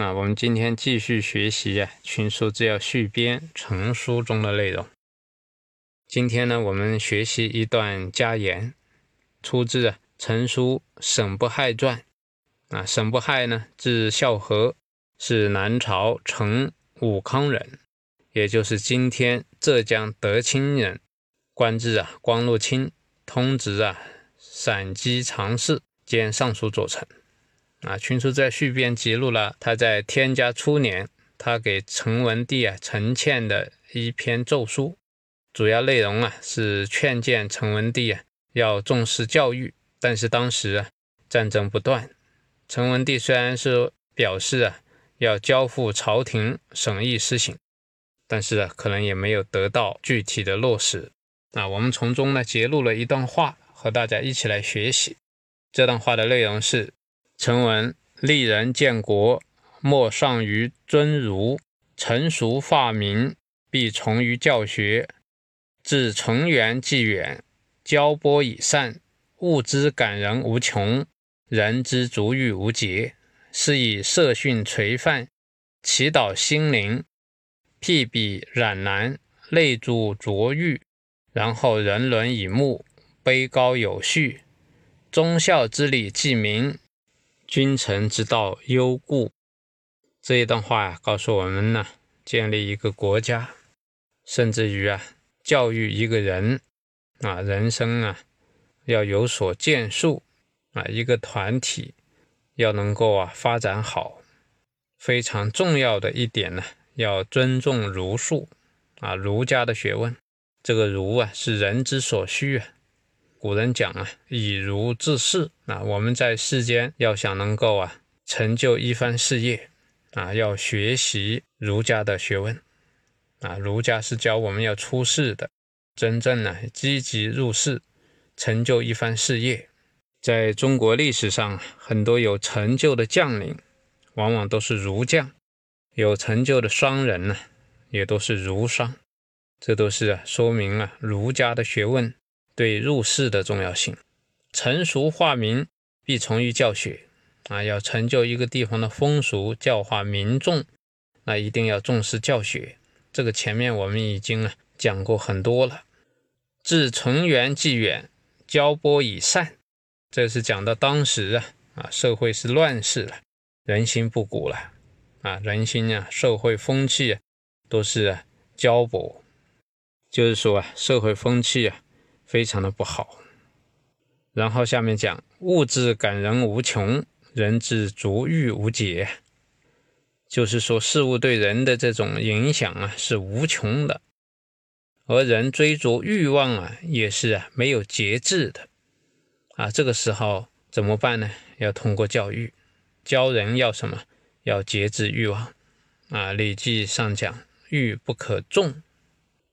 那我们今天继续学习啊《群书治要续编》成书中的内容。今天呢，我们学习一段家言，出自《啊成书沈不害传》。啊，沈不害呢，字孝和，是南朝陈武康人，也就是今天浙江德清人，官至啊光禄卿，通直啊陕西常侍兼尚书左丞。啊，群书在序编记录了他在天嘉初年，他给陈文帝啊陈倩的一篇奏书，主要内容啊是劝谏陈文帝啊要重视教育。但是当时啊战争不断，陈文帝虽然是表示啊要交付朝廷审议施行，但是啊可能也没有得到具体的落实。啊，我们从中呢揭录了一段话，和大家一起来学习。这段话的内容是。臣闻立人建国，莫上于尊儒；成熟发明，必从于教学。至成源既远，交波以善，物之感人无穷，人之足欲无节。是以社训垂范，祈祷心灵，辟彼染难，内助卓欲，然后人伦以穆，卑高有序，忠孝之礼既明。君臣之道忧故，这一段话呀，告诉我们呢，建立一个国家，甚至于啊，教育一个人啊，人生啊，要有所建树啊，一个团体要能够啊发展好，非常重要的一点呢，要尊重儒术啊，儒家的学问，这个儒啊，是人之所需啊。古人讲啊，以儒治世啊，我们在世间要想能够啊成就一番事业啊，要学习儒家的学问啊。儒家是教我们要出世的，真正呢积极入世，成就一番事业。在中国历史上，很多有成就的将领，往往都是儒将；有成就的商人呢，也都是儒商。这都是啊说明了儒家的学问。对入世的重要性，成熟化民必从于教学啊！要成就一个地方的风俗，教化民众，那一定要重视教学。这个前面我们已经啊讲过很多了。至成元既远，交波以善，这是讲到当时啊啊社会是乱世了，人心不古了啊，人心啊社会风气啊都是啊交薄，就是说啊社会风气啊。非常的不好，然后下面讲物质感人无穷，人之足欲无解，就是说事物对人的这种影响啊是无穷的，而人追逐欲望啊也是啊没有节制的啊，这个时候怎么办呢？要通过教育，教人要什么？要节制欲望啊，《礼记》上讲欲不可纵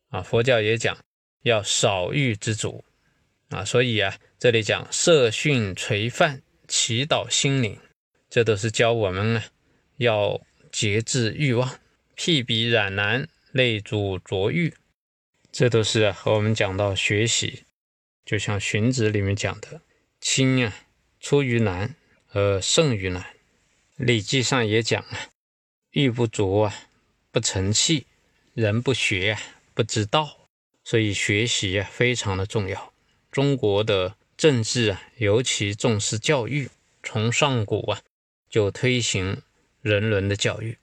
啊，佛教也讲。要少欲知足啊，所以啊，这里讲设训垂范，祈祷心灵，这都是教我们呢要节制欲望，辟彼染难，内主浊欲，这都是和我们讲到学习，就像荀子里面讲的，亲啊出于难而胜于难，礼记上也讲啊，欲不足啊不成器，人不学不知道。所以学习啊非常的重要。中国的政治啊尤其重视教育，从上古啊就推行人伦的教育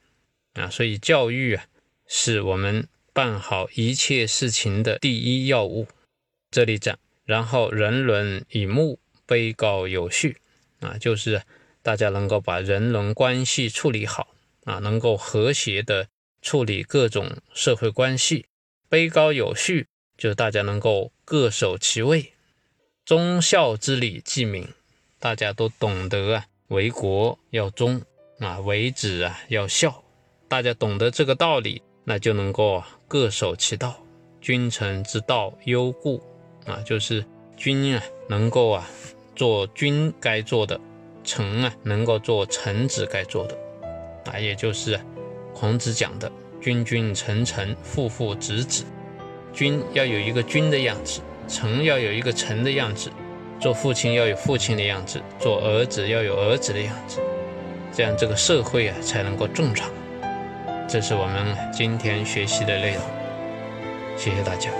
啊，所以教育啊是我们办好一切事情的第一要务。这里讲，然后人伦以睦，卑高有序啊，就是大家能够把人伦关系处理好啊，能够和谐的处理各种社会关系，卑高有序。就是大家能够各守其位，忠孝之礼既明，大家都懂得啊，为国要忠啊，为子啊要孝大家懂得这个道理，那就能够各守其道。君臣之道忧故啊，就是君啊能够啊做君该做的，臣啊能够做臣子该做的啊，也就是孔子讲的君君臣臣父父子子，君要有一个君的样子，臣要有一个臣的样子，做父亲要有父亲的样子，做儿子要有儿子的样子。这样这个社会啊才能够正常，这是我们今天学习的内容。谢谢大家。